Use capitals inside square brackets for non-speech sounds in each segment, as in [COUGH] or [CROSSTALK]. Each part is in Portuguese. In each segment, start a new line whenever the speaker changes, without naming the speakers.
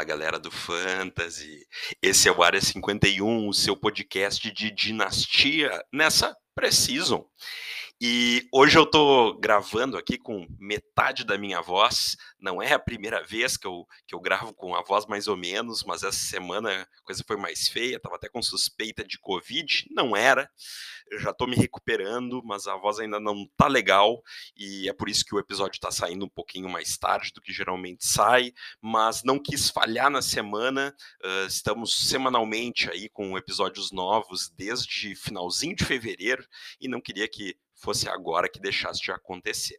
Fala galera do Fantasy, esse é o Área 51, o seu podcast de dinastia nessa Precision. E hoje eu tô gravando aqui com metade da minha voz. Não é a primeira vez que eu, que eu gravo com a voz mais ou menos, mas essa semana a coisa foi mais feia, tava até com suspeita de Covid. Não era. Eu já tô me recuperando, mas a voz ainda não tá legal. E é por isso que o episódio tá saindo um pouquinho mais tarde do que geralmente sai. Mas não quis falhar na semana. Uh, estamos semanalmente aí com episódios novos desde finalzinho de fevereiro e não queria que fosse agora que deixasse de acontecer.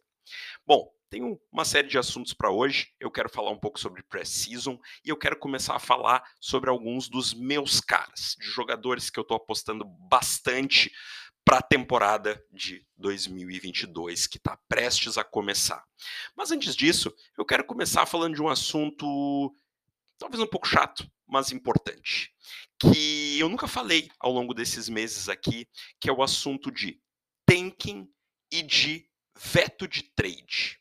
Bom, tenho uma série de assuntos para hoje. Eu quero falar um pouco sobre pré-season e eu quero começar a falar sobre alguns dos meus caras, de jogadores que eu estou apostando bastante para a temporada de 2022 que está prestes a começar. Mas antes disso, eu quero começar falando de um assunto talvez um pouco chato, mas importante, que eu nunca falei ao longo desses meses aqui, que é o assunto de tanking e de veto de trade.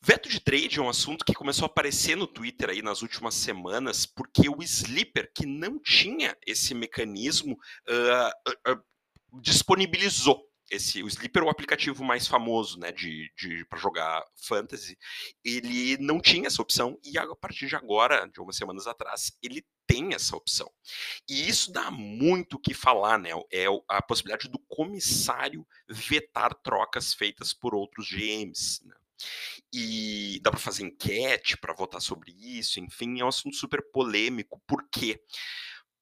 Veto de trade é um assunto que começou a aparecer no Twitter aí nas últimas semanas, porque o Sleeper, que não tinha esse mecanismo, uh, uh, uh, disponibilizou esse o Sleeper, o aplicativo mais famoso, né, de, de para jogar fantasy, ele não tinha essa opção e a partir de agora, de algumas semanas atrás, ele tem essa opção. E isso dá muito o que falar, né? É a possibilidade do comissário vetar trocas feitas por outros GMs. Né? E dá para fazer enquete para votar sobre isso, enfim, é um assunto super polêmico. Por quê?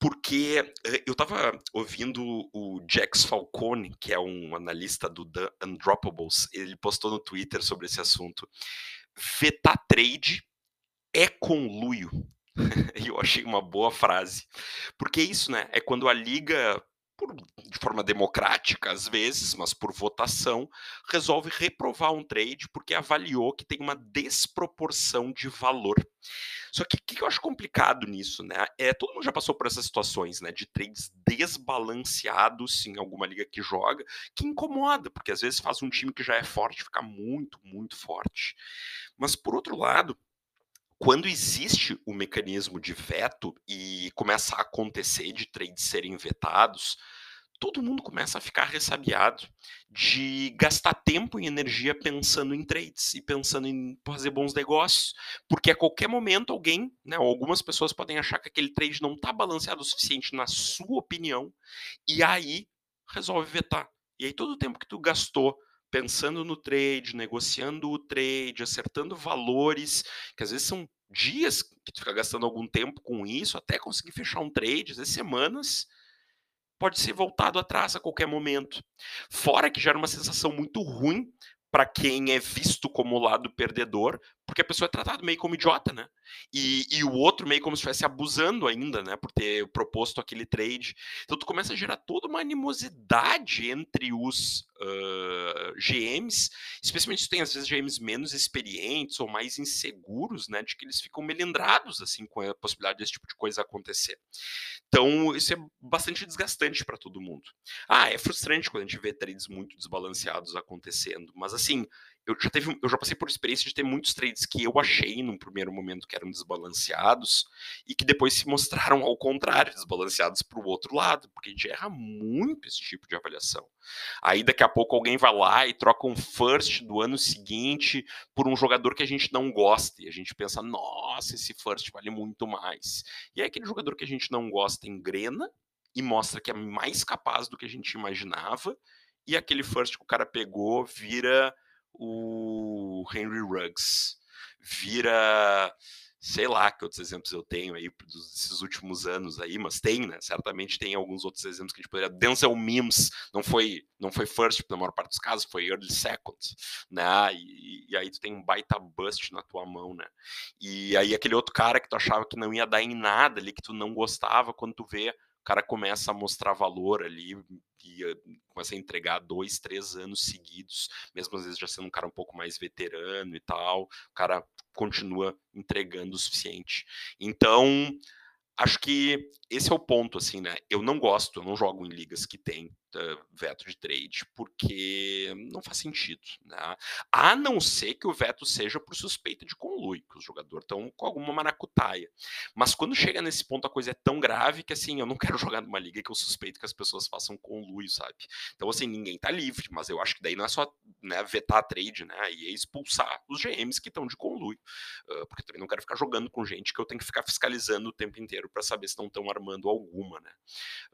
porque eh, eu estava ouvindo o Jax Falcone, que é um analista do The Undroppables, ele postou no Twitter sobre esse assunto. Vetar trade é conluio. [LAUGHS] Eu achei uma boa frase. Porque é isso, né? É quando a liga por, de forma democrática às vezes, mas por votação, resolve reprovar um trade porque avaliou que tem uma desproporção de valor. Só que o que eu acho complicado nisso, né? É, todo mundo já passou por essas situações, né? De trades desbalanceados em alguma liga que joga, que incomoda, porque às vezes faz um time que já é forte ficar muito, muito forte. Mas por outro lado, quando existe o mecanismo de veto e começa a acontecer de trades serem vetados, todo mundo começa a ficar ressabiado de gastar tempo e energia pensando em trades e pensando em fazer bons negócios, porque a qualquer momento alguém, né, algumas pessoas podem achar que aquele trade não está balanceado o suficiente na sua opinião e aí resolve vetar. E aí todo o tempo que tu gastou pensando no trade, negociando o trade, acertando valores, que às vezes são dias que tu fica gastando algum tempo com isso, até conseguir fechar um trade, às vezes semanas, pode ser voltado atrás a qualquer momento. Fora que gera uma sensação muito ruim para quem é visto como lado perdedor, porque a pessoa é tratada meio como idiota, né? E, e o outro meio como se estivesse abusando ainda, né? Por ter proposto aquele trade. Então tu começa a gerar toda uma animosidade entre os uh, GMs, especialmente se tem às vezes GMs menos experientes ou mais inseguros, né? De que eles ficam melindrados assim com a possibilidade desse tipo de coisa acontecer. Então isso é bastante desgastante para todo mundo. Ah, é frustrante quando a gente vê trades muito desbalanceados acontecendo, mas assim eu já, teve, eu já passei por experiência de ter muitos trades que eu achei num primeiro momento que eram desbalanceados e que depois se mostraram ao contrário, desbalanceados para o outro lado, porque a gente erra muito esse tipo de avaliação. Aí daqui a pouco alguém vai lá e troca um first do ano seguinte por um jogador que a gente não gosta e a gente pensa, nossa, esse first vale muito mais. E aí aquele jogador que a gente não gosta engrena e mostra que é mais capaz do que a gente imaginava e aquele first que o cara pegou vira o Henry Ruggs, vira, sei lá que outros exemplos eu tenho aí desses últimos anos aí, mas tem, né? Certamente tem alguns outros exemplos que a gente poderia. Denzel Mims não foi, não foi first na maior parte dos casos, foi early second, né? E, e aí tu tem um baita bust na tua mão, né? E aí aquele outro cara que tu achava que não ia dar em nada ali, que tu não gostava, quando tu vê cara começa a mostrar valor ali e eh, começa a entregar dois, três anos seguidos, mesmo às vezes já sendo um cara um pouco mais veterano e tal, o cara continua entregando o suficiente. Então, acho que esse é o ponto, assim, né? Eu não gosto, eu não jogo em ligas que tem veto de trade, porque não faz sentido, né? A não ser que o veto seja por suspeita de conluio, que os jogadores estão com alguma maracutaia. Mas quando chega nesse ponto, a coisa é tão grave que, assim, eu não [LAUGHS] quero jogar numa liga que eu suspeito que as pessoas façam conluio, sabe? Então, assim, ninguém tá livre, mas eu acho que daí não é só né, vetar a trade, né? E é expulsar os GMs que estão de conluio. Uh, porque também não quero ficar jogando com gente que eu tenho que ficar fiscalizando o tempo inteiro para saber se não estão armando alguma, né?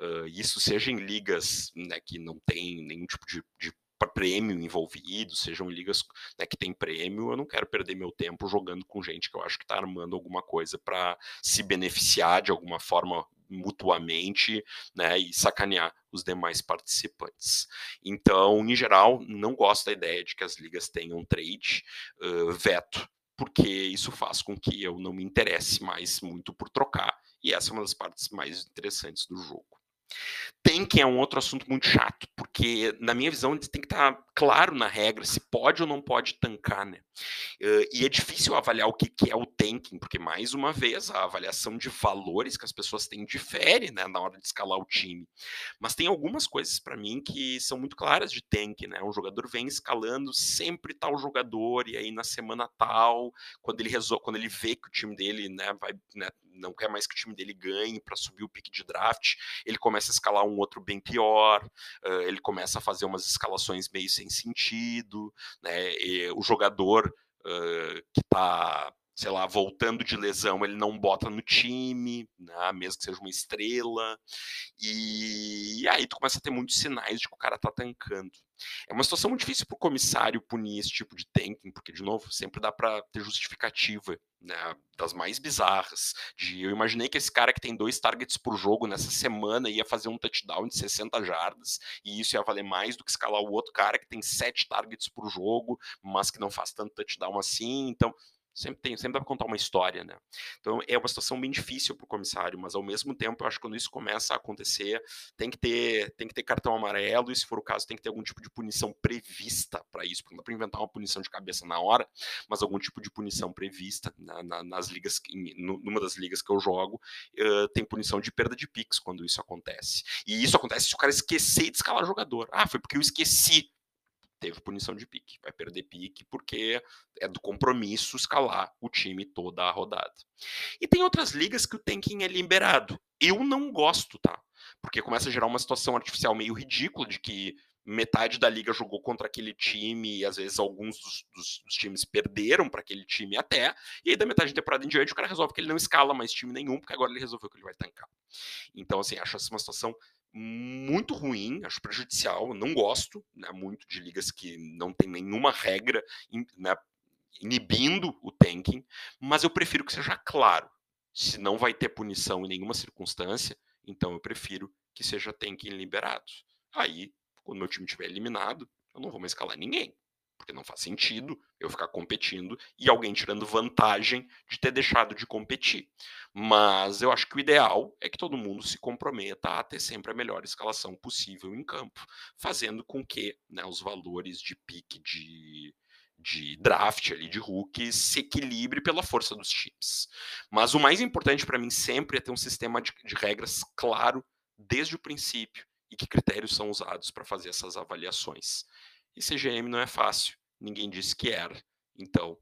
Uh, isso seja em ligas né, que não tem nenhum tipo de, de prêmio envolvido, sejam ligas né, que tem prêmio, eu não quero perder meu tempo jogando com gente que eu acho que está armando alguma coisa para se beneficiar de alguma forma mutuamente, né, e sacanear os demais participantes. Então, em geral, não gosto da ideia de que as ligas tenham trade, uh, veto, porque isso faz com que eu não me interesse mais muito por trocar, e essa é uma das partes mais interessantes do jogo. Tanking é um outro assunto muito chato, porque, na minha visão, tem que estar tá claro na regra se pode ou não pode tancar, né? E é difícil avaliar o que, é o tanking, porque, mais uma vez, a avaliação de valores que as pessoas têm difere né, na hora de escalar o time. Mas tem algumas coisas para mim que são muito claras de tanking, né? Um jogador vem escalando sempre tal jogador, e aí na semana tal, quando ele resolve, quando ele vê que o time dele né, vai, né, não quer mais que o time dele ganhe para subir o pique de draft, ele começa a escalar um outro bem pior, uh, ele começa a fazer umas escalações meio sem sentido, né? E o jogador uh, que está sei lá, voltando de lesão, ele não bota no time, né, mesmo que seja uma estrela. E, e aí tu começa a ter muitos sinais de que o cara tá tancando. É uma situação muito difícil para o comissário punir esse tipo de tanking, porque, de novo, sempre dá para ter justificativa, né, das mais bizarras. De, eu imaginei que esse cara que tem dois targets por jogo nessa semana ia fazer um touchdown de 60 jardas, e isso ia valer mais do que escalar o outro cara que tem sete targets por jogo, mas que não faz tanto touchdown assim. Então, Sempre tem, sempre dá para contar uma história, né? Então é uma situação bem difícil para o comissário, mas ao mesmo tempo eu acho que quando isso começa a acontecer, tem que ter, tem que ter cartão amarelo e se for o caso tem que ter algum tipo de punição prevista para isso, porque não dá para inventar uma punição de cabeça na hora, mas algum tipo de punição prevista na, na, nas ligas, numa das ligas que eu jogo, uh, tem punição de perda de picks quando isso acontece. E isso acontece se o cara esquecer de escalar jogador. Ah, foi porque eu esqueci teve punição de pique. Vai perder pique porque é do compromisso escalar o time toda a rodada. E tem outras ligas que o tanking é liberado. Eu não gosto, tá? Porque começa a gerar uma situação artificial meio ridícula de que metade da liga jogou contra aquele time e às vezes alguns dos, dos, dos times perderam para aquele time até, e aí da metade da temporada em diante o cara resolve que ele não escala mais time nenhum, porque agora ele resolveu que ele vai tancar. Então, assim, acho essa uma situação muito ruim, acho prejudicial, não gosto né, muito de ligas que não tem nenhuma regra né, inibindo o tanking, mas eu prefiro que seja claro. Se não vai ter punição em nenhuma circunstância, então eu prefiro que seja tanking liberado. Aí, quando meu time estiver eliminado, eu não vou mais escalar ninguém porque não faz sentido eu ficar competindo e alguém tirando vantagem de ter deixado de competir. Mas eu acho que o ideal é que todo mundo se comprometa a ter sempre a melhor escalação possível em campo, fazendo com que né, os valores de pique de, de draft ali de rookies se equilibre pela força dos times. Mas o mais importante para mim sempre é ter um sistema de, de regras claro desde o princípio e que critérios são usados para fazer essas avaliações. E CGM não é fácil, ninguém disse que era. Então,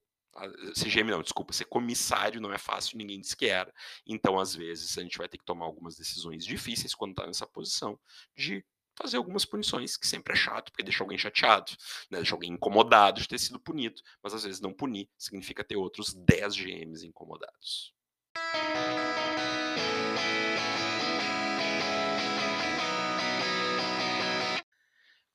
CGM não, desculpa, ser comissário não é fácil, ninguém disse que era. Então, às vezes, a gente vai ter que tomar algumas decisões difíceis quando está nessa posição de fazer algumas punições, que sempre é chato, porque deixa alguém chateado, né? deixa alguém incomodado de ter sido punido, mas às vezes não punir significa ter outros 10 GMs incomodados.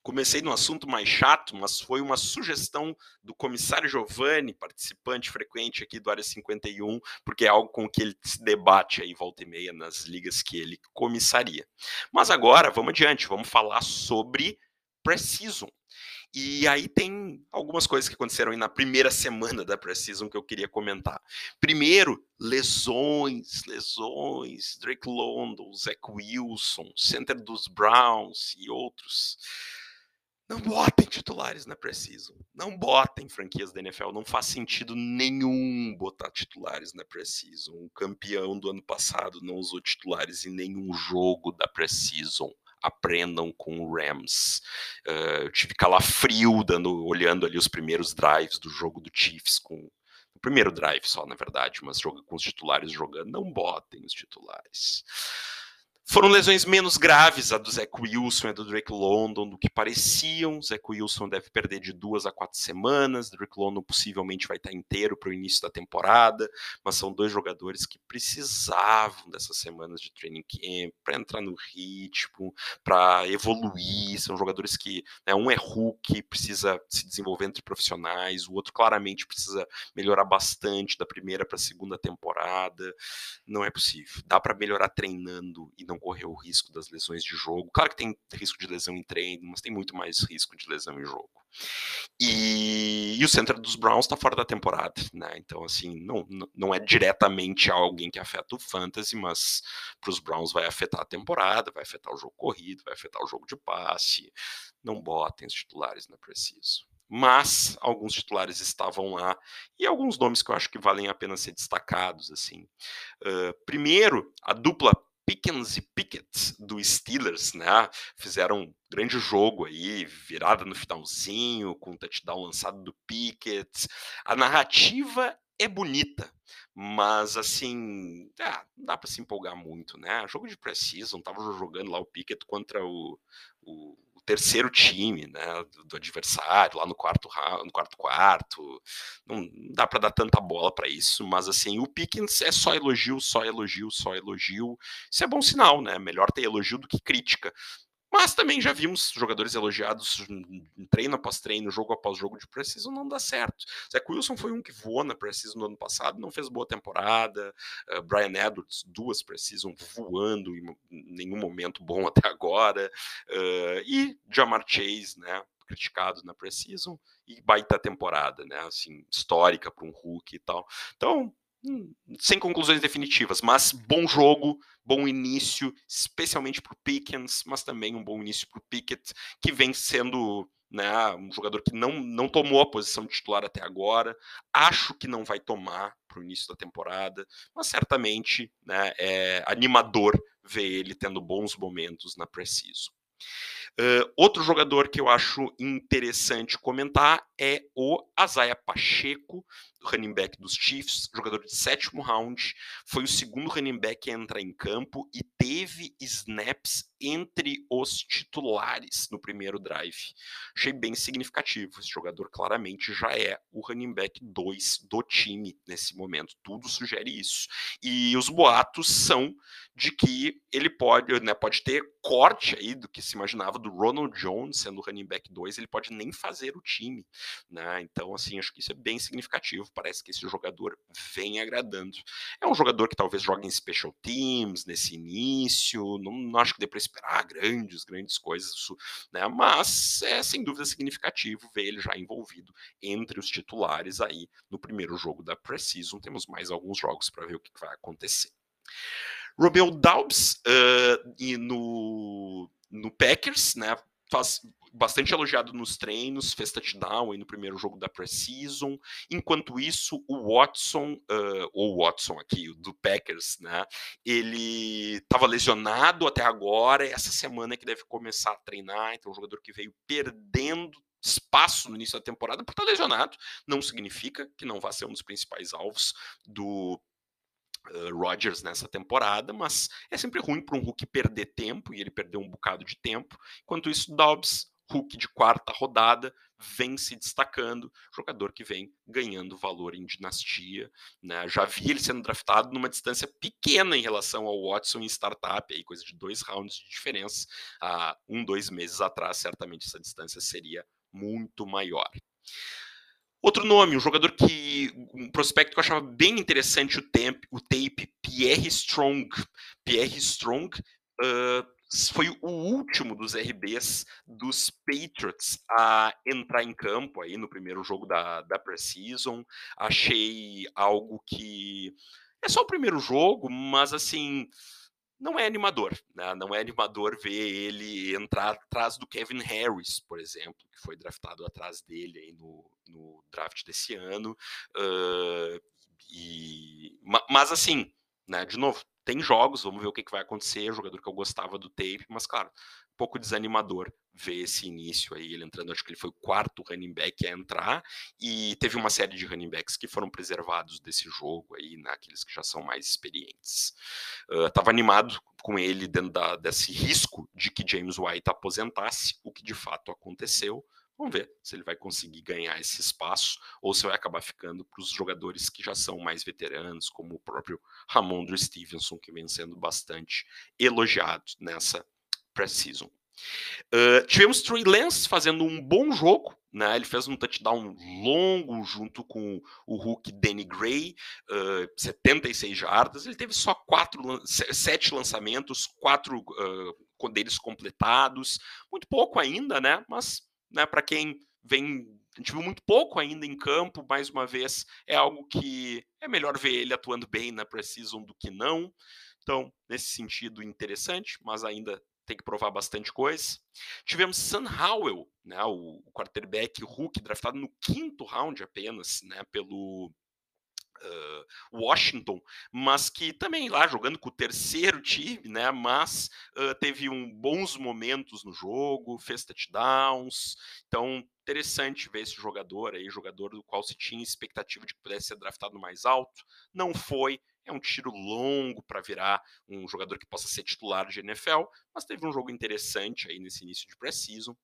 Comecei no assunto mais chato, mas foi uma sugestão do comissário Giovanni, participante frequente aqui do Área 51, porque é algo com que ele se debate aí volta e meia nas ligas que ele comissaria. Mas agora, vamos adiante, vamos falar sobre Precision. E aí tem algumas coisas que aconteceram aí na primeira semana da Precision que eu queria comentar. Primeiro, lesões, lesões, Drake London, Zach Wilson, center dos Browns e outros. Não botem titulares na Precision. Não botem franquias da NFL. Não faz sentido nenhum botar titulares na Precision. O campeão do ano passado não usou titulares em nenhum jogo da Precision. Aprendam com o Rams. Uh, eu tive calafrio dando, olhando ali os primeiros drives do jogo do Chiefs com primeiro drive só, na verdade, mas joga com os titulares jogando. Não botem os titulares. Foram lesões menos graves a do Zach Wilson e a do Drake London do que pareciam. Zach Wilson deve perder de duas a quatro semanas. Drake London possivelmente vai estar inteiro para o início da temporada, mas são dois jogadores que precisavam dessas semanas de training camp para entrar no ritmo, para evoluir. São jogadores que né, um é Hulk, precisa se desenvolver entre profissionais, o outro claramente precisa melhorar bastante da primeira para a segunda temporada. Não é possível. Dá para melhorar treinando e não não correr o risco das lesões de jogo. Claro que tem risco de lesão em treino, mas tem muito mais risco de lesão em jogo. E, e o centro dos Browns está fora da temporada, né? Então, assim, não, não é diretamente alguém que afeta o fantasy, mas para os Browns vai afetar a temporada, vai afetar o jogo corrido, vai afetar o jogo de passe. Não botem os titulares, não é preciso mas alguns titulares estavam lá e alguns nomes que eu acho que valem a pena ser destacados assim. Uh, primeiro, a dupla Pickens e Pickett do Steelers, né? Fizeram um grande jogo aí, virada no finalzinho, com o touchdown lançado do Pickett. A narrativa é bonita, mas assim, é, não dá para se empolgar muito, né? Jogo de precision, tava jogando lá o Pickett contra o, o terceiro time né, do, do, adversário, lá no quarto no quarto quarto. Não, dá para dar tanta bola para isso, mas assim, o Pickens é só elogio, só elogio, só elogio. Isso é bom sinal, né? Melhor ter elogio do que crítica. Mas também já vimos jogadores elogiados em treino após treino, jogo após jogo de Precision, não dá certo. Zach Wilson foi um que voou na Precision no ano passado, não fez boa temporada. Uh, Brian Edwards, duas Precision voando em nenhum momento bom [LAUGHS] até agora. Uh, e Jamar Chase, né? criticado na Precision e baita temporada, né? Assim, histórica para um Hulk e tal. Então, sem conclusões definitivas, mas bom jogo, bom início, especialmente para o Pickens, mas também um bom início para o Pickett, que vem sendo né, um jogador que não, não tomou a posição de titular até agora. Acho que não vai tomar para o início da temporada, mas certamente né, é animador ver ele tendo bons momentos na Preciso. Uh, outro jogador que eu acho interessante comentar é o Azaia Pacheco, running back dos Chiefs, jogador de sétimo round, foi o segundo running back a entrar em campo e teve snaps entre os titulares no primeiro drive. Achei bem significativo. Esse jogador claramente já é o running back 2 do time nesse momento. Tudo sugere isso. E os boatos são de que ele pode, né, pode ter corte aí do que se imaginava do Ronald Jones sendo running back 2, ele pode nem fazer o time, né? Então, assim, acho que isso é bem significativo parece que esse jogador vem agradando. É um jogador que talvez jogue em special teams nesse início, não, não acho que dê para esperar grandes, grandes coisas, né? mas é sem dúvida significativo ver ele já envolvido entre os titulares aí no primeiro jogo da Precision. Temos mais alguns jogos para ver o que vai acontecer. Romeo Daubs uh, e no, no Packers, né? Faz, bastante elogiado nos treinos, fez touchdown aí no primeiro jogo da Precision. Enquanto isso, o Watson, uh, ou Watson aqui, do Packers, né? Ele estava lesionado até agora, essa semana que deve começar a treinar, então um jogador que veio perdendo espaço no início da temporada por estar lesionado, não significa que não vá ser um dos principais alvos do Uh, Rodgers nessa temporada, mas é sempre ruim para um Hulk perder tempo, e ele perdeu um bocado de tempo. Enquanto isso, Dobbs Hulk de quarta rodada vem se destacando, jogador que vem ganhando valor em dinastia. Né? Já vi ele sendo draftado numa distância pequena em relação ao Watson em startup, aí, coisa de dois rounds de diferença. Há um, dois meses atrás, certamente essa distância seria muito maior. Outro nome, um jogador que. um prospecto que eu achava bem interessante o, temp, o tape, Pierre Strong. Pierre Strong uh, foi o último dos RBs dos Patriots a entrar em campo aí no primeiro jogo da, da Precision. Achei algo que é só o primeiro jogo, mas assim não é animador, né? Não é animador ver ele entrar atrás do Kevin Harris, por exemplo, que foi draftado atrás dele aí no, no draft desse ano. Uh, e, mas assim, né? De novo, tem jogos, vamos ver o que, que vai acontecer. Jogador que eu gostava do tape, mas claro, um pouco desanimador ver esse início aí, ele entrando, acho que ele foi o quarto running back a entrar, e teve uma série de running backs que foram preservados desse jogo aí, naqueles né, que já são mais experientes. Uh, tava animado com ele dentro da, desse risco de que James White aposentasse, o que de fato aconteceu. Vamos ver se ele vai conseguir ganhar esse espaço ou se vai acabar ficando para os jogadores que já são mais veteranos, como o próprio Ramondre Stevenson, que vem sendo bastante elogiado nessa pré-season. Uh, tivemos Trey Lance fazendo um bom jogo, né? Ele fez um touchdown longo junto com o Hulk Danny Gray, uh, 76 jardas. Ele teve só quatro, sete lançamentos, quatro uh, deles completados. Muito pouco ainda, né? Mas né, para quem vem a gente viu muito pouco ainda em campo, mais uma vez, é algo que é melhor ver ele atuando bem na Precision do que não. Então, nesse sentido, interessante, mas ainda tem que provar bastante coisa. Tivemos Sam Howell, né, o quarterback Hulk, draftado no quinto round apenas, né, pelo uh, Washington, mas que também lá jogando com o terceiro time, né, mas uh, teve um bons momentos no jogo, fez touchdowns, então interessante ver esse jogador aí, jogador do qual se tinha expectativa de que pudesse ser draftado mais alto, não foi, é um tiro longo para virar um jogador que possa ser titular de NFL, mas teve um jogo interessante aí nesse início de pré-season.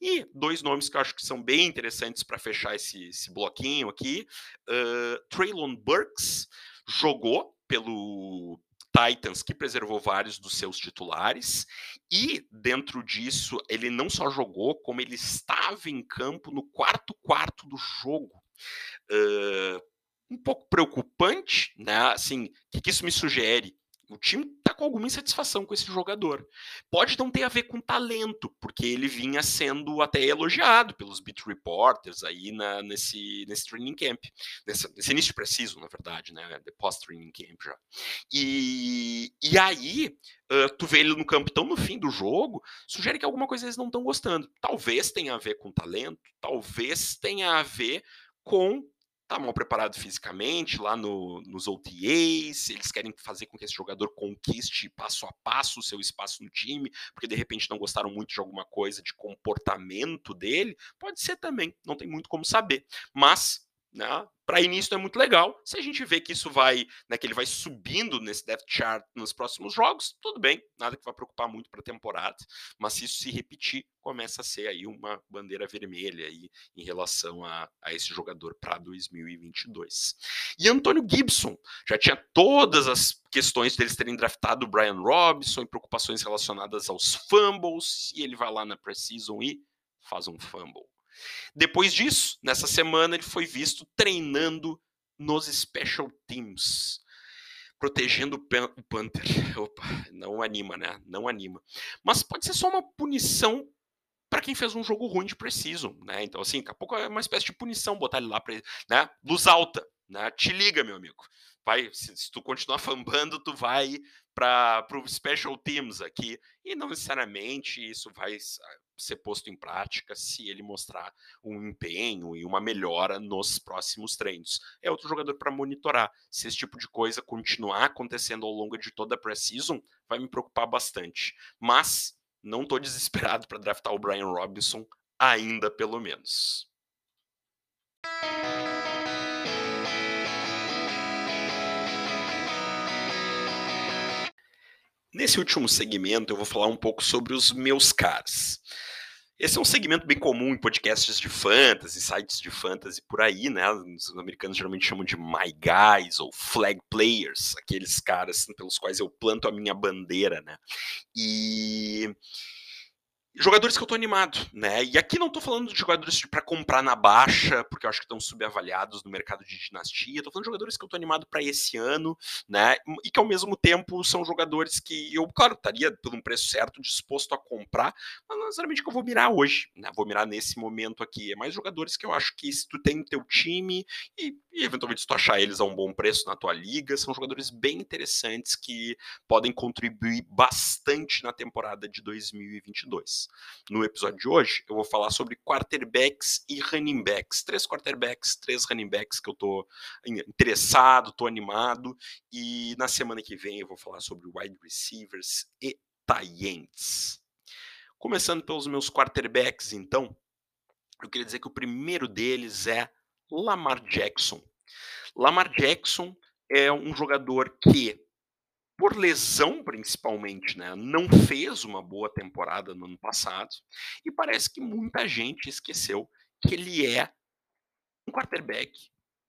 E dois nomes que eu acho que são bem interessantes para fechar esse, esse, bloquinho aqui. Uh, Traylon Burks jogou pelo Titans, que preservou vários dos seus titulares, e dentro disso, ele não só jogou, como ele estava em campo no quarto quarto do jogo. Uh, um pouco preocupante, né? Assim, o que, que isso me sugere? O time com alguma insatisfação com esse jogador. Pode não ter a ver com talento, porque ele vinha sendo até elogiado pelos beat reporters aí na, nesse, nesse training camp, nesse, nesse início preciso, na verdade, né? The post-training camp já. E, e aí, uh, tu vê ele no campo tão no fim do jogo, sugere que alguma coisa eles não estão gostando. Talvez tenha a ver com talento, talvez tenha a ver com tá mal preparado fisicamente lá no, nos OTAs, eles querem fazer com que esse jogador conquiste passo a passo o seu espaço no time, porque de repente não gostaram muito de alguma coisa de comportamento dele, pode ser também, não tem muito como saber. Mas né? Para início é muito legal. Se a gente vê que isso vai, né, que ele vai subindo nesse depth chart nos próximos jogos, tudo bem, nada que vai preocupar muito para a temporada. Mas se isso se repetir, começa a ser aí uma bandeira vermelha aí em relação a, a esse jogador para 2022. E Antônio Gibson já tinha todas as questões deles terem draftado o Brian Robinson e preocupações relacionadas aos fumbles, e ele vai lá na preseason e faz um fumble. Depois disso, nessa semana, ele foi visto treinando nos Special Teams, protegendo o Panther. [LAUGHS] Opa, não anima, né? Não anima. Mas pode ser só uma punição para quem fez um jogo ruim de preciso, né? Então, assim, daqui a pouco é uma espécie de punição botar ele lá para, né? Luz alta, né? Te liga, meu amigo. Vai, se, se tu continuar [LAUGHS] fambando, tu vai para o Special Teams aqui. E não necessariamente isso vai ser posto em prática se ele mostrar um empenho e uma melhora nos próximos treinos. É outro jogador para monitorar. Se esse tipo de coisa continuar acontecendo ao longo de toda a pré-season, vai me preocupar bastante. Mas não estou [LAUGHS] desesperado para draftar o Brian Robinson, ainda pelo menos. Nesse último segmento, eu vou falar um pouco sobre os meus caras. Esse é um segmento bem comum em podcasts de fantasy, sites de fantasy por aí, né? Os americanos geralmente chamam de my guys ou flag players, aqueles caras pelos quais eu planto a minha bandeira, né? E jogadores que eu tô animado, né? E aqui não tô falando de jogadores para comprar na baixa, porque eu acho que estão subavaliados no mercado de dinastia. Tô falando de jogadores que eu tô animado para esse ano, né? E que ao mesmo tempo são jogadores que eu, claro, estaria por um preço certo disposto a comprar, mas não necessariamente que eu vou mirar hoje, né? Vou mirar nesse momento aqui. É mais jogadores que eu acho que se tu tem o teu time e, e eventualmente se tu achar eles a um bom preço na tua liga, são jogadores bem interessantes que podem contribuir bastante na temporada de 2022. No episódio de hoje, eu vou falar sobre quarterbacks e running backs. Três quarterbacks, três running backs que eu tô interessado, tô animado. E na semana que vem eu vou falar sobre wide receivers e tight. Começando pelos meus quarterbacks, então, eu queria dizer que o primeiro deles é Lamar Jackson. Lamar Jackson é um jogador que, por lesão principalmente, né, não fez uma boa temporada no ano passado e parece que muita gente esqueceu que ele é um quarterback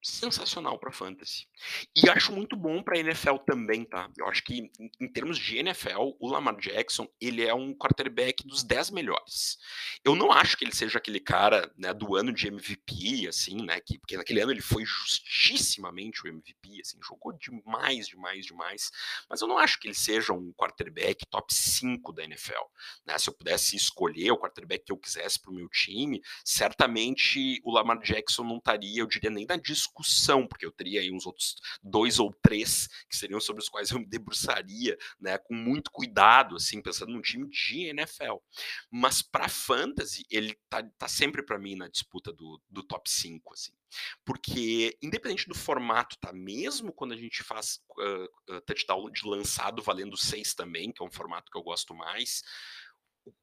sensacional para fantasy. E acho muito bom para NFL também, tá? Eu acho que em, termos de NFL, o Lamar Jackson, ele é um quarterback dos 10 melhores. Eu não acho que ele seja aquele cara, né, do ano de MVP, assim, né, que porque naquele ano ele foi justissimamente o MVP, assim, jogou demais, demais, demais, mas eu não acho que ele seja um quarterback top 5 da NFL, né? Se eu pudesse escolher o quarterback que eu quisesse para o meu time, certamente o Lamar Jackson não estaria, eu diria, nem na discussão discussão, porque eu teria aí uns outros dois ou três que seriam sobre os quais eu me debruçaria, né, com muito cuidado, assim, pensando num time de NFL. Mas para fantasy, ele tá, tá sempre para mim na disputa do, do top 5, assim. Porque, independente do formato, tá? Mesmo quando a gente faz uh, touchdown de lançado valendo 6 também, que é um formato que eu gosto mais,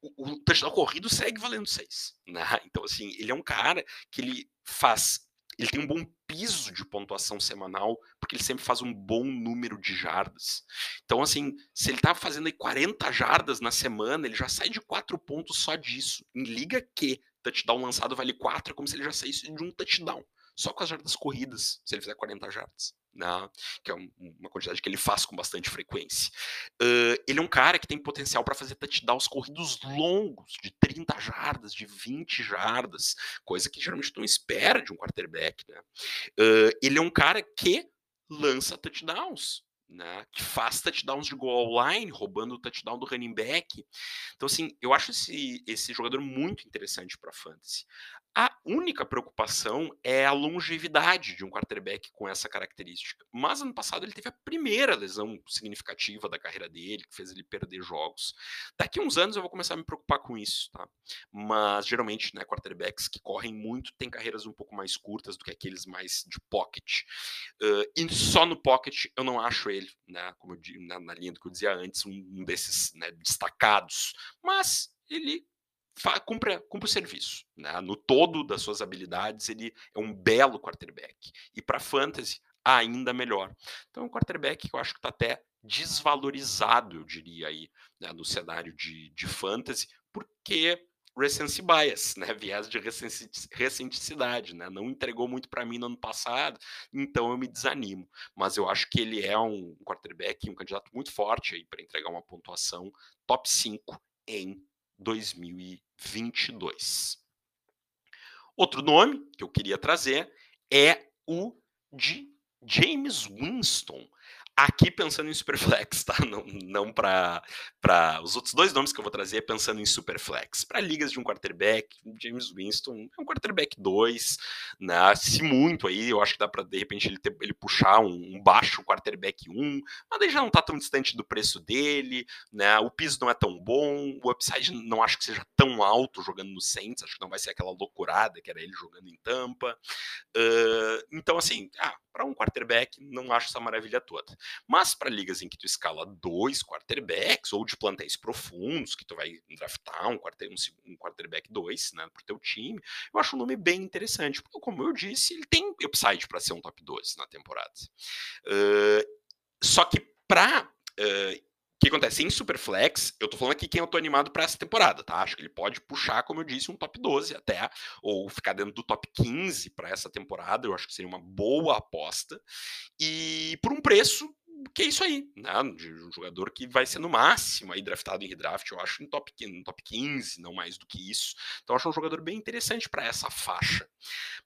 o, o touchdown corrido segue valendo 6. Né? Então, assim, ele é um cara que ele faz ele tem um bom piso de pontuação semanal, porque ele sempre faz um bom número de jardas. Então, assim, se ele tá fazendo aí 40 jardas na semana, ele já sai de 4 pontos só disso. Em liga que touchdown lançado vale 4, é como se ele já saísse de um touchdown. Só com as jardas corridas, se ele fizer 40 jardas né, que é uma quantidade que ele faz com bastante frequência. Uh, ele é um cara que tem potencial para fazer touchdowns corridos longos, de 30 jardas, de 20 jardas, coisa que geralmente não espera de um quarterback. Né? Uh, ele é um cara que lança touchdowns. Né, que faz touchdowns de goal line, roubando o touchdown do running back. Então, assim, eu acho esse, esse jogador muito interessante para fantasy. A única preocupação é a longevidade de um quarterback com essa característica. Mas ano passado ele teve a primeira lesão significativa da carreira dele, que fez ele perder jogos. Daqui uns anos eu vou começar a me preocupar com isso, tá? Mas geralmente, né, quarterbacks que correm muito têm carreiras um pouco mais curtas do que aqueles mais de pocket. Uh, e só no pocket eu não acho ele, né, como eu, na, na linha do que eu dizia antes, um desses né, destacados. Mas ele cumpre, cumpre o serviço. Né? No todo das suas habilidades, ele é um belo quarterback. E para fantasy, ainda melhor. Então, é um quarterback que eu acho que está até desvalorizado, eu diria aí, né, no cenário de, de fantasy, porque recency bias, né, [LAUGHS] viés de recenticidade, né, não entregou muito para mim no ano passado, então eu me desanimo. Mas eu acho que ele é um quarterback, um candidato muito forte aí para entregar uma pontuação top 5 em 2022. Outro nome que eu queria trazer é o de James Winston, Aqui pensando em Superflex, [LAUGHS] tá? Não, não para os outros dois nomes que eu vou trazer pensando em Superflex. Para ligas de um quarterback, James Winston é um quarterback 2, né? Se muito aí, eu acho que dá para de repente ele, ter, ele puxar um, um, baixo quarterback 1, mas daí já não tá tão distante do preço dele, né? O piso não é tão bom, o upside não acho que seja tão alto jogando no Saints, acho que não vai ser aquela loucurada que era ele jogando em Tampa. Uh, então, assim, ah, para um quarterback, não acho essa maravilha toda. Mas para ligas em que tu escala dois quarterbacks, ou de plantéis profundos, que tu vai draftar um, quarter, um, um quarterback dois né, para o teu time, eu acho um nome bem interessante, porque, como eu disse, ele tem upside para ser um top 12 na temporada. Uh, só que para uh, que acontece? Em Superflex, eu tô falando aqui quem eu tô animado para essa temporada, tá? Acho que ele pode puxar, como eu disse, um top 12 até, ou ficar dentro do top 15 para essa temporada. Eu acho que seria uma boa aposta. E por um preço que é isso aí, né? De um jogador que vai ser no máximo aí draftado em redraft, eu acho, em top, em top 15, não mais do que isso. Então, acho um jogador bem interessante para essa faixa.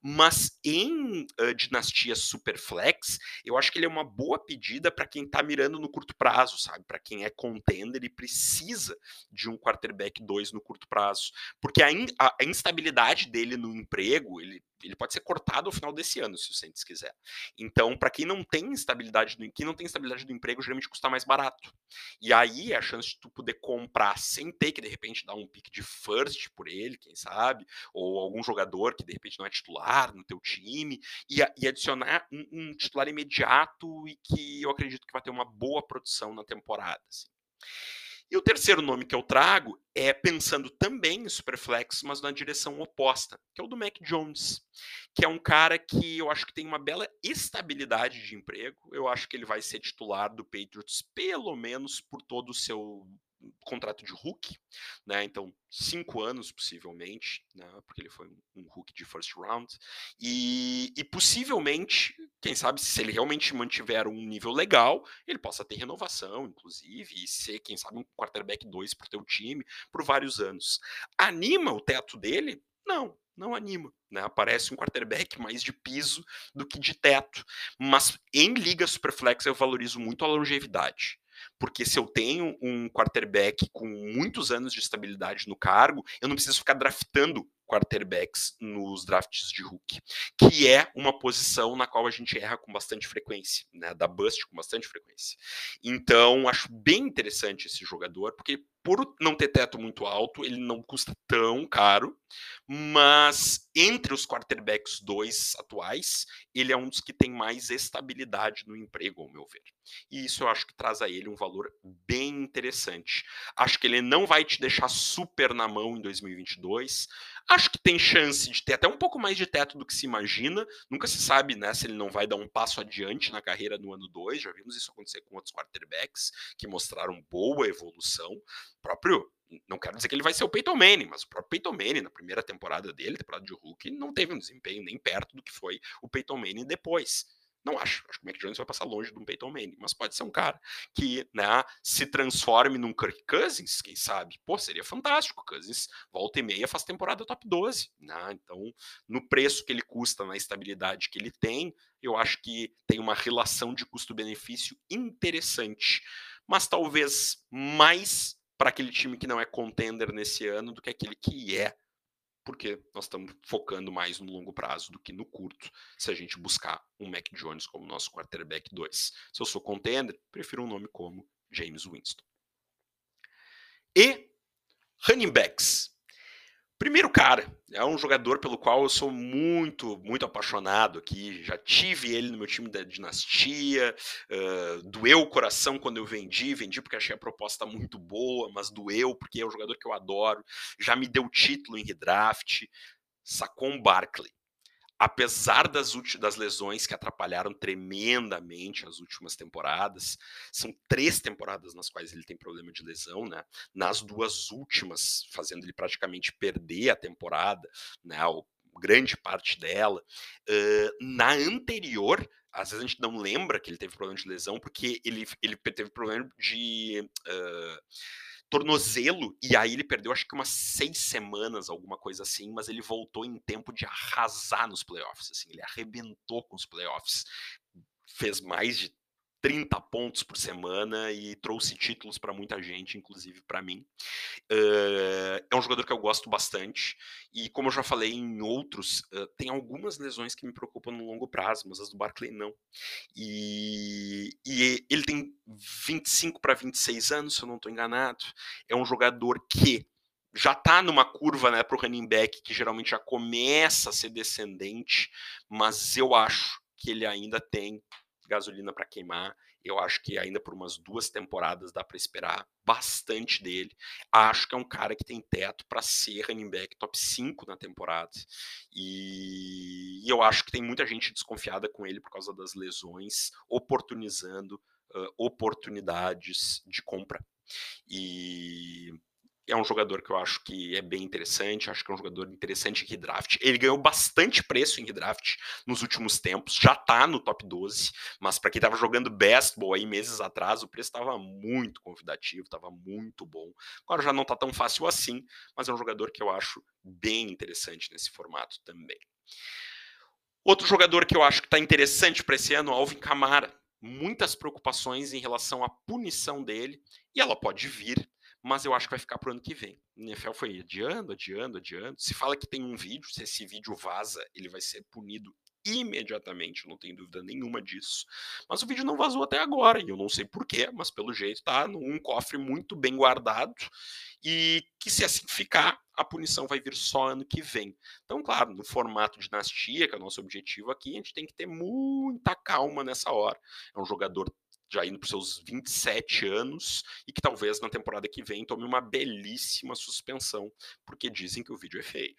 Mas em uh, dinastia Superflex, eu acho que ele é uma boa pedida para quem está mirando no curto prazo, sabe? Para quem é contender e precisa de um quarterback 2 no curto prazo. Porque a, in, a, a instabilidade dele no emprego, ele ele pode ser cortado ao final desse ano, se o Saints quiser. Então, para quem não tem estabilidade do, quem não tem estabilidade do emprego, geralmente custa mais barato. E aí a chance de tu poder comprar sem ter que de repente dar um pick de first por ele, quem sabe, ou algum jogador que de repente não é titular no teu time e, e adicionar um, um, titular imediato e que eu acredito que vai ter uma boa produção na temporada. Assim. E o terceiro nome que eu trago é pensando também em Superflex, mas na direção oposta, que é o do Mac Jones, que é um cara que eu acho que tem uma bela estabilidade de emprego. Eu acho que ele vai ser titular do Patriots pelo menos por todo o seu contrato de Hulk, né? Então, cinco anos possivelmente, né? Porque ele foi um Hulk de first round. E, e, possivelmente, quem sabe, se ele realmente mantiver um nível legal, ele possa ter renovação, inclusive, e ser, quem sabe, um quarterback 2 para o teu time por vários anos. Anima o teto dele? Não, não anima. Né? Aparece um quarterback mais de piso do que de teto. Mas em liga superflex eu valorizo muito a longevidade. Porque se eu tenho um quarterback com muitos anos de estabilidade no cargo, eu não preciso ficar draftando quarterbacks nos drafts de Hulk, que é uma posição na qual a gente erra com bastante frequência, né? Da bust com bastante frequência. Então, acho bem interessante esse jogador, porque por não ter teto muito alto, ele não custa tão caro, mas entre os quarterbacks dois atuais, ele é um dos que tem mais estabilidade no emprego, ao meu ver. E isso eu acho que traz a ele um valor bem interessante. Acho que ele não vai te deixar super na mão em 2022. Acho que tem chance de ter até um pouco mais de teto do que se imagina. Nunca se sabe né, se ele não vai dar um passo adiante na carreira no ano 2. Já vimos isso acontecer com outros quarterbacks que mostraram boa evolução. Próprio não quero dizer que ele vai ser o Peyton Manning, mas o próprio Peyton Manning, na primeira temporada dele, temporada de Hulk, não teve um desempenho nem perto do que foi o Peyton Manning depois. Não acho. Acho que o Mac Jones vai passar longe de um Peyton Manning, mas pode ser um cara que né, se transforme num Kirk Cousins, quem sabe? Pô, seria fantástico. Cousins volta e meia faz temporada top 12. Né? Então, no preço que ele custa, na estabilidade que ele tem, eu acho que tem uma relação de custo-benefício interessante. Mas talvez mais para aquele time que não é contender nesse ano do que aquele que é porque nós estamos focando mais no longo prazo do que no curto, se a gente buscar um Mac Jones como nosso quarterback 2. Se eu sou contender, prefiro um nome como James Winston. E running backs. Primeiro cara, é um jogador pelo qual eu sou muito, muito apaixonado aqui. Já tive ele no meu time da dinastia. Uh, doeu o coração quando eu vendi. Vendi porque achei a proposta muito boa, mas doeu porque é um jogador que eu adoro. Já me deu título em redraft. Sacon Barkley apesar das, das lesões que atrapalharam tremendamente as últimas temporadas, são três temporadas nas quais ele tem problema de lesão, né? Nas duas últimas, fazendo ele praticamente perder a temporada, né? O, grande parte dela. Uh, na anterior, às vezes a gente não lembra que ele teve problema de lesão, porque ele, ele teve problema de. Uh, tornozelo, e aí ele perdeu acho que umas seis semanas, alguma coisa assim, mas ele voltou em tempo de arrasar nos playoffs, assim, ele arrebentou com os playoffs, fez mais de 30 pontos por semana e trouxe títulos para muita gente, inclusive para mim. Uh, é um jogador que eu gosto bastante e, como eu já falei em outros, uh, tem algumas lesões que me preocupam no longo prazo, mas as do Barclay não. E, e ele tem 25 para 26 anos, se eu não estou enganado. É um jogador que já está numa curva né, para o running back que geralmente já começa a ser descendente, mas eu acho que ele ainda tem gasolina para queimar. Eu acho que ainda por umas duas temporadas dá para esperar bastante dele. Acho que é um cara que tem teto para ser running back top 5 na temporada. E, e eu acho que tem muita gente desconfiada com ele por causa das lesões, oportunizando uh, oportunidades de compra. E é um jogador que eu acho que é bem interessante, acho que é um jogador interessante em redraft. Ele ganhou bastante preço em redraft nos últimos tempos, já tá no top 12, mas para quem tava jogando baseball aí meses atrás, o preço estava muito convidativo, estava muito bom. Agora já não tá tão fácil assim, mas é um jogador que eu acho bem interessante nesse formato também. Outro jogador que eu acho que está interessante para esse ano, Alvin Kamara. Muitas preocupações em relação à punição dele, e ela pode vir mas eu acho que vai ficar pro ano que vem. O NFL foi adiando, adiando, adiando. Se fala que tem um vídeo, se esse vídeo vaza, ele vai ser punido imediatamente, não tenho dúvida nenhuma disso. Mas o vídeo não vazou até agora, e eu não sei porquê, mas pelo jeito tá num cofre muito bem guardado, e que se assim ficar, a punição vai vir só ano que vem. Então, claro, no formato dinastia, que é o nosso objetivo aqui, a gente tem que ter muita calma nessa hora. É um jogador já indo para seus 27 anos e que talvez na temporada que vem tome uma belíssima suspensão, porque dizem que o vídeo é feio.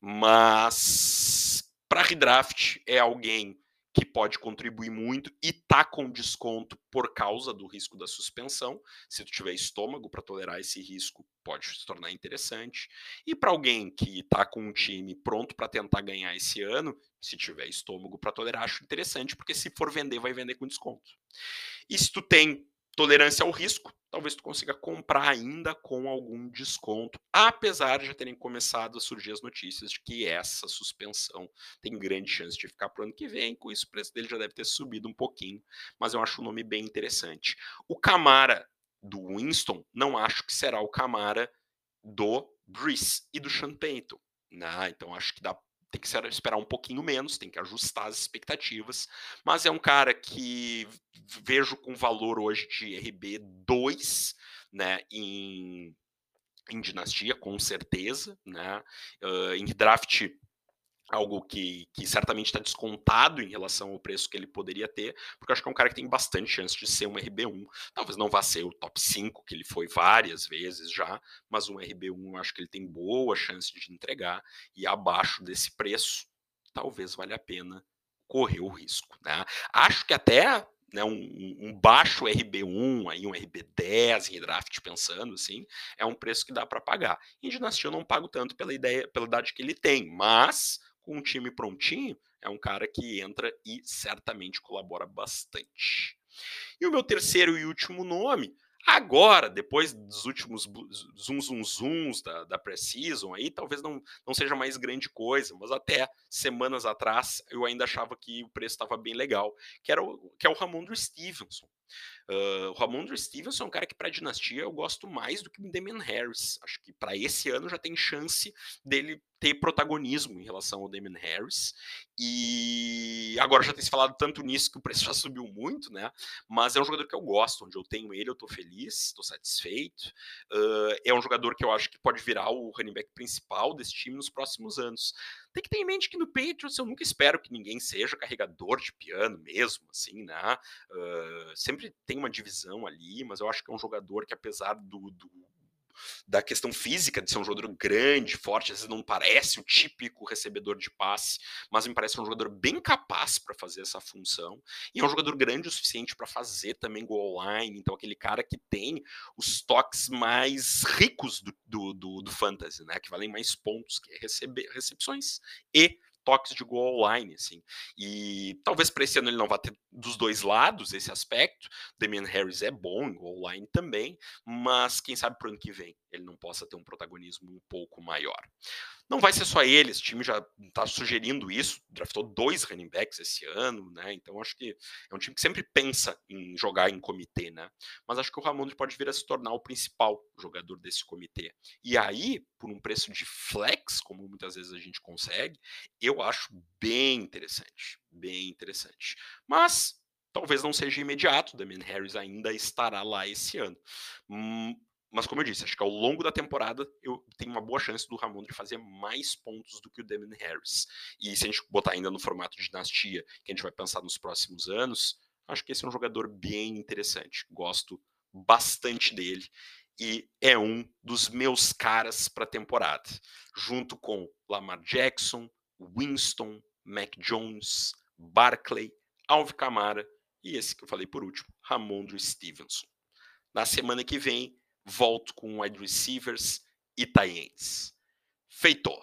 Mas para redraft é alguém que pode contribuir muito e tá com desconto por causa do risco da suspensão. Se tu tiver estômago para tolerar esse risco, pode se tornar interessante. E para alguém que tá com um time pronto para tentar ganhar esse ano, se tiver estômago para tolerar, acho interessante, porque se for vender, vai vender com desconto. E se tu tem tolerância ao risco, talvez tu consiga comprar ainda com algum desconto, apesar de já terem começado a surgir as notícias de que essa suspensão tem grande chance de ficar para o ano que vem, com isso o preço dele já deve ter subido um pouquinho, mas eu acho o nome bem interessante. O Camara do Winston, não acho que será o Camara do Brees e do Sean Payton. Né? Então acho que dá tem que esperar um pouquinho menos, tem que ajustar as expectativas, mas é um cara que vejo com valor hoje de RB2, né, em, em dinastia, com certeza, né, uh, em draft algo que, que certamente está descontado em relação ao preço que ele poderia ter, porque eu acho que é um cara que tem bastante chance de ser um RB1. Talvez não vá ser o top 5, que ele foi várias vezes já, mas um RB1 eu acho que ele tem boa chance de entregar, e abaixo desse preço, talvez valha a pena correr o risco. Né? Acho que até né, um, um, baixo RB1, aí um RB10 em draft, pensando assim, é um preço que dá para pagar. Em dinastia eu não pago tanto pela ideia, pela idade que ele tem, mas com um time prontinho, é um cara que entra e certamente colabora bastante. E o meu terceiro e último nome, agora, depois dos últimos zum zum zums da, da Precision, aí talvez não, não seja mais grande coisa, mas até semanas atrás eu ainda achava que o preço estava bem legal, que, era o, que é o Ramondre Stevenson. Uh, o Ramondre Stevenson é um cara que para dinastia eu gosto mais do que o Damian Harris. Acho que para esse ano já tem chance dele ter protagonismo em relação ao Damian Harris. E agora já tem se falado tanto nisso que o preço [LAUGHS] já subiu muito, né? Mas é um jogador que eu gosto, onde eu tenho ele, eu tô feliz, tô satisfeito. Uh, é um jogador que eu acho que pode virar o running back principal desse time nos próximos anos. Tem que ter em mente que no Patriots eu nunca espero que ninguém seja carregador de piano mesmo, assim, né? Uh, sempre tem uma divisão ali, mas eu acho que é um jogador que, apesar do, do da questão física de ser um jogador grande, forte, às vezes não parece o típico recebedor de passe, mas me parece um jogador bem capaz para fazer essa função. E é um jogador grande o suficiente para fazer também goal line, então aquele cara que tem os toques mais ricos do, do, do, do fantasy, né? Que valem mais pontos, que receber recepções e toques de goal line, assim. E talvez para esse ano ele não vá ter dos dois lados esse aspecto. Damian Harris é bom em goal line também, mas quem sabe para o ano que vem ele não possa ter um protagonismo um pouco maior. Não vai ser só ele, esse time já está sugerindo isso, draftou dois running backs esse ano, né? Então acho que é um time que sempre pensa em jogar em comitê, né? Mas acho que o Ramondre pode vir a se tornar o principal jogador desse comitê. E aí, por um preço de flex, como muitas vezes a gente consegue, eu acho bem interessante, bem interessante. Mas talvez não seja imediato, Damian Harris ainda estará lá esse ano. Hum, mas como eu disse, acho que ao longo da temporada eu tenho uma boa chance do Ramondre fazer mais pontos do que o Damon Harris. E se a gente botar ainda no formato de dinastia, que a gente vai pensar nos próximos anos, acho que esse é um jogador bem interessante. Gosto bastante dele e é um dos meus caras para a temporada, junto com Lamar Jackson, Winston, Mac Jones, Barclay, Alvin Kamara e esse que eu falei por último, Ramondre Stevenson. Na semana que vem volto com wide receivers e tight ends. Feitor.